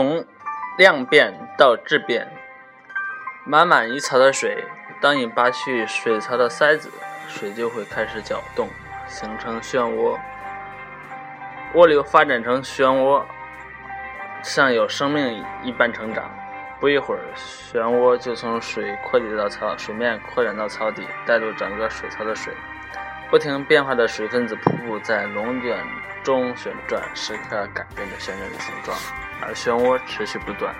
从量变到质变，满满一槽的水，当你拔去水槽的塞子，水就会开始搅动，形成漩涡。涡流发展成漩涡，像有生命一般成长。不一会儿，漩涡就从水扩底到槽水面，扩展到槽底，带动整个水槽的水。不停变化的水分子瀑布在龙卷中旋转，时刻改变着旋转的形状，而漩涡持续不断，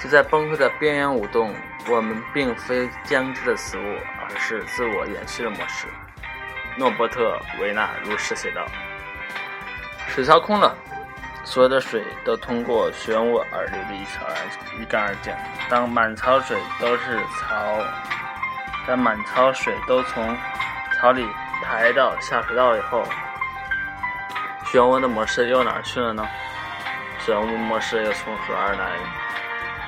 就在崩溃的边缘舞动。我们并非僵直的死物，而是自我延续的模式。诺伯特·维纳如是写道：“水槽空了，所有的水都通过漩涡而流的一槽而一干二净。当满槽水都是槽，当满槽水都从槽里。”排到下水道以后，漩涡的模式又哪去了呢？漩涡模式又从何而来？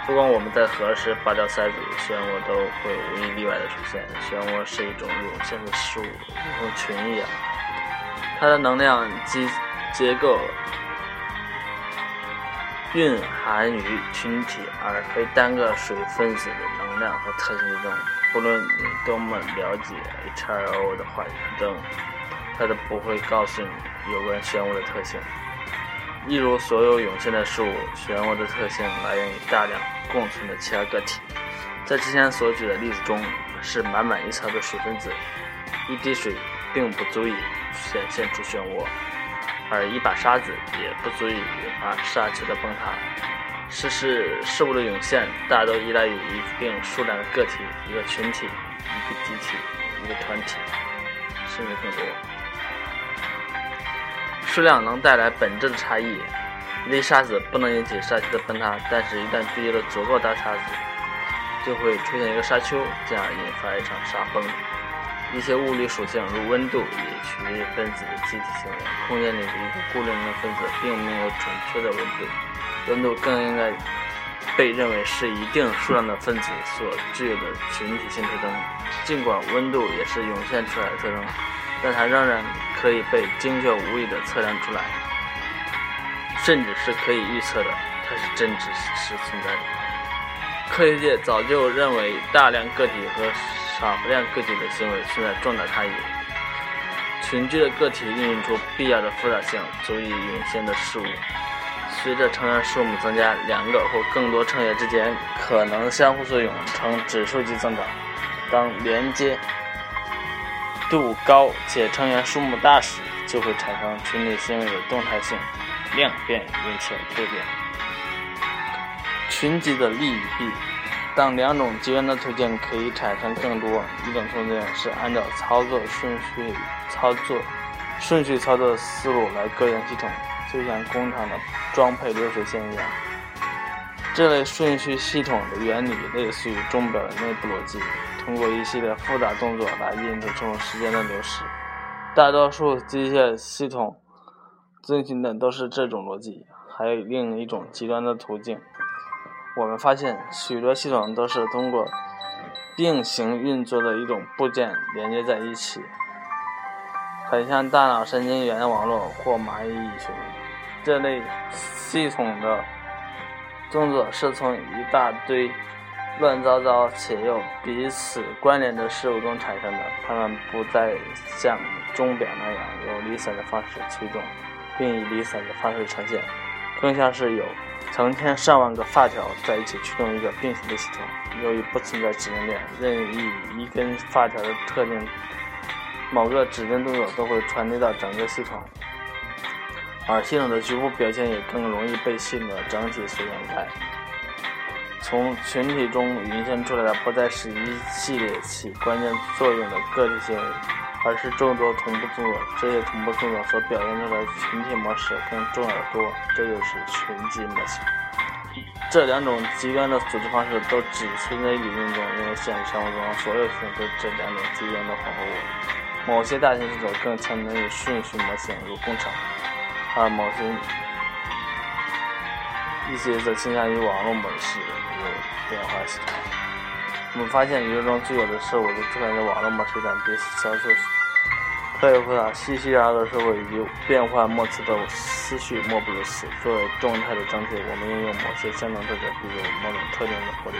不管我们在何时拔掉塞子，漩涡都会无一例外的出现。漩涡是一种涌现的事物，如同群一样，它的能量及结构蕴含于群体，而非单个水分子的能量和特性之中。不论你多么了解 H2O 的化学特征，它都不会告诉你有关漩涡的特性。一如所有涌现的事物，漩涡的特性来源于大量共存的其他个体。在之前所举的例子中，是满满一槽的水分子，一滴水并不足以显现出漩涡，而一把沙子也不足以引发沙丘的崩塌。事事事物的涌现，大都依赖于一定数量的个体、一个群体、一个集体、一个团体，甚至更多。数量能带来本质的差异。一粒沙子不能引起沙丘的崩塌，但是，一旦聚集了足够大沙子，就会出现一个沙丘，进而引发一场沙崩。一些物理属性，如温度，也取决于分子的集体行为。空间里的一个固定的分子，并没有准确的温度。温度更应该被认为是一定数量的分子所具有的群体性特征。尽管温度也是涌现出来的特征，但它仍然可以被精确无误地测量出来，甚至是可以预测的。它是真实实存在的。科学界早就认为，大量个体和少量个体的行为存在重大差异。群居的个体孕育出必要的复杂性，足以涌现的事物。随着成员数目增加，两个或更多成员之间可能相互作用，呈指数级增长。当连接度高且成员数目大时，就会产生群体行为的动态性量变引起质变。群集的利与弊：当两种极端的途径可以产生更多，一种途径是按照操作顺序操作顺序操作思路来构建系统。就像工厂的装配流水线一样，这类顺序系统的原理类似于钟表的内部逻辑，通过一系列复杂动作来印证这种时间的流逝。大多数机械系统遵循的都是这种逻辑。还有另一种极端的途径，我们发现许多系统都是通过并行运作的一种部件连接在一起。很像大脑神经元网络或蚂蚁蚁群，这类系统的动作是从一大堆乱糟糟且又彼此关联的事物中产生的。它们不再像钟表那样用离散的方式驱动，并以离散的方式呈现，更像是有成千上万个发条在一起驱动一个并行的系统。由于不存在指令链，任意一根发条的特定。某个指定动作都会传递到整个系统，而系统的局部表现也更容易被系统的整体所掩盖。从群体中涌现出来的不再是一系列起关键作用的个体行为，而是众多同步动作。这些同步动作所表现出来的群体模式更重要的多，这就是群集模型。这两种极端的组织方式都只存在于理论中，因为现实生活中所有群都这两种极端的混合物。某些大型系统更倾向于顺序模型，如工厂而某些一些则倾向于网络模式，如变化系统。我们发现宇宙中最有的事物都出现在网络模式上，彼此交错可以回答熙熙攘攘的社会以及变幻莫测的思绪，莫不如此。作为动态的整体，我们应用某些相同特质，比如某种特定的活力。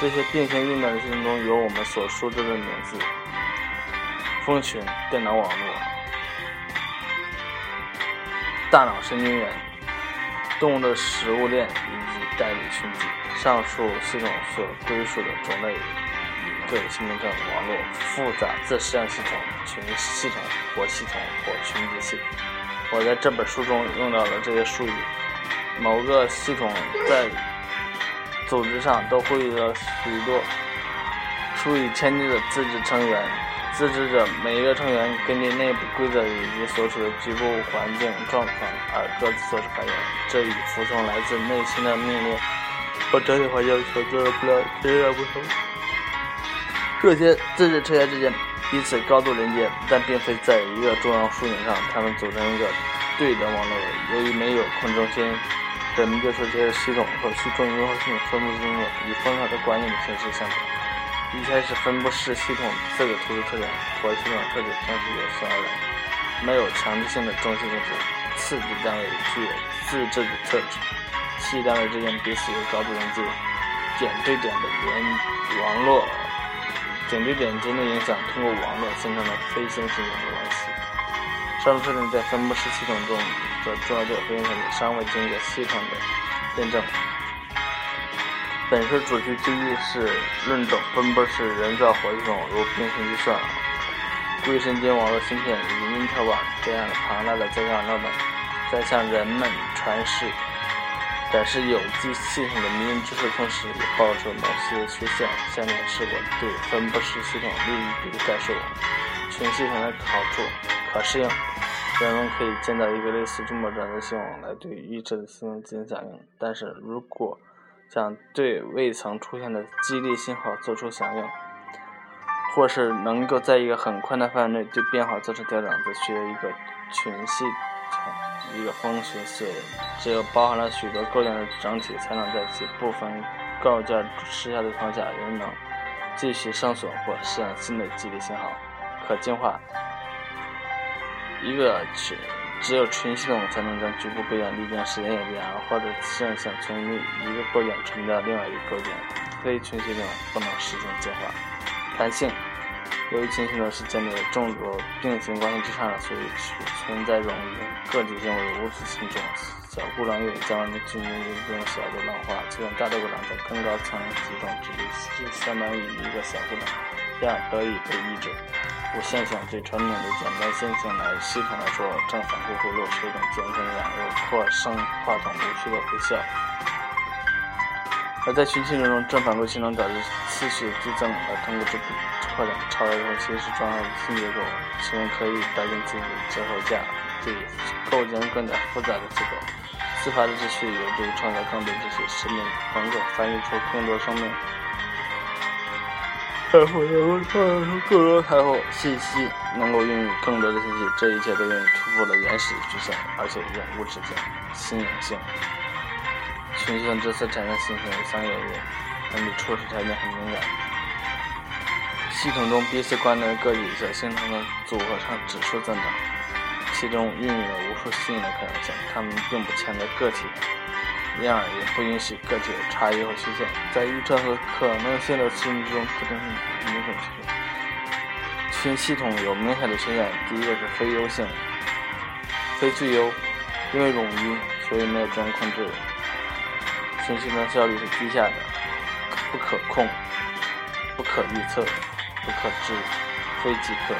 这些并行运转的系统中有我们所熟知的名字：蜂群、电脑网络、大脑神经元、动物的食物链以及代理群体。上述系统所归属的种类。各有其名称：网络、复杂自适应系统、群系统、或系统或群集系统。我在这本书中用到了这些术语。某个系统在组织上都会有许多数以千计的自治成员，自治者每一个成员根据内部规则以及所处的局部环境状况而各自做出反应，这与服从来自内心的命令或整体环境所做的不了截然不同。这些自治成员之间彼此高度连接，但并非在一个中央枢纽上，他们组成一个对等网络。由于没有控制中心，人们就说这些系统和去中心化系统分布中的以分号的管理的形式相同。一开始分布式系统四个突出特点：活系统特质正是由此而来，没有强制性的中心控制；次级单位具有自治的特质；系单位之间彼此有高度连接；点对点的连网络。点对点间的影响通过网络形成了非线性的关系。上述特征在分布式系统中的重要表现尚未经过系统的验证。本书主题之一是论证分布式人造活系统如平行计算、硅神经网络芯片以及因特网这样的庞大的在线网络等，在向人们传示。展示有机系统的迷因知识，同时也抱着某些缺陷。下面是我对分布式系统另一笔的概述：全系统的好处，可适应，人们可以建造一个类似这么转的系统来对预设的系统进行响应。但是如果想对未曾出现的激励信号做出响应，或是能够在一个很宽的范围内对变化做出调整，则需要一个群系统。一个蜂群系统，只有包含了许多构件的整体，才能在其部分构件失效的情况下，仍能继续生存或实现新的激励信号。可进化一个群，只有群系统才能将局部构件历经时间演变，或者实现从一个构件传到另外一个构件。非群系统不能实现进化。弹性。由于群系统是建立在众多并行关系之上的，所以存在容易个体性为无止境中。小故障又将我们进入这种小的浪化，就像大的故障在更高层级中只是相当于一个小故障，这样得以被抑制。现象对传统的简单现象来系统来说，正反馈回路是一种简单的有扩声化等无序的回效。而在群系统中，正反馈性能导致次序递增，而通过这扩展超越这种形式状态的新结构，使用可以改进自己的接受架，对构建更加复杂的结构。自发的秩序有助于创造更多秩序，使命能够繁育出更多生命，财富能够创造出更多财富，信息能够孕育更多的信息，这一切都源于突破了原始局限，而且永无止境、新颖性。群星这次产生新型的商业业，但对初始条件很敏感。系统中彼此关联的个体所形成的组合上指数增长，其中孕育了无数新的可能性。它们并不强调个体，然而也不允许个体有差异和缺陷。在预测和可能性的系统之中，特征是明显缺陷。群系统有明显的缺陷，第一个是非优性、非最优，因为冗余，所以没有这种控制。群系统效率是低下的，不可控、不可预测、不可知、非即可。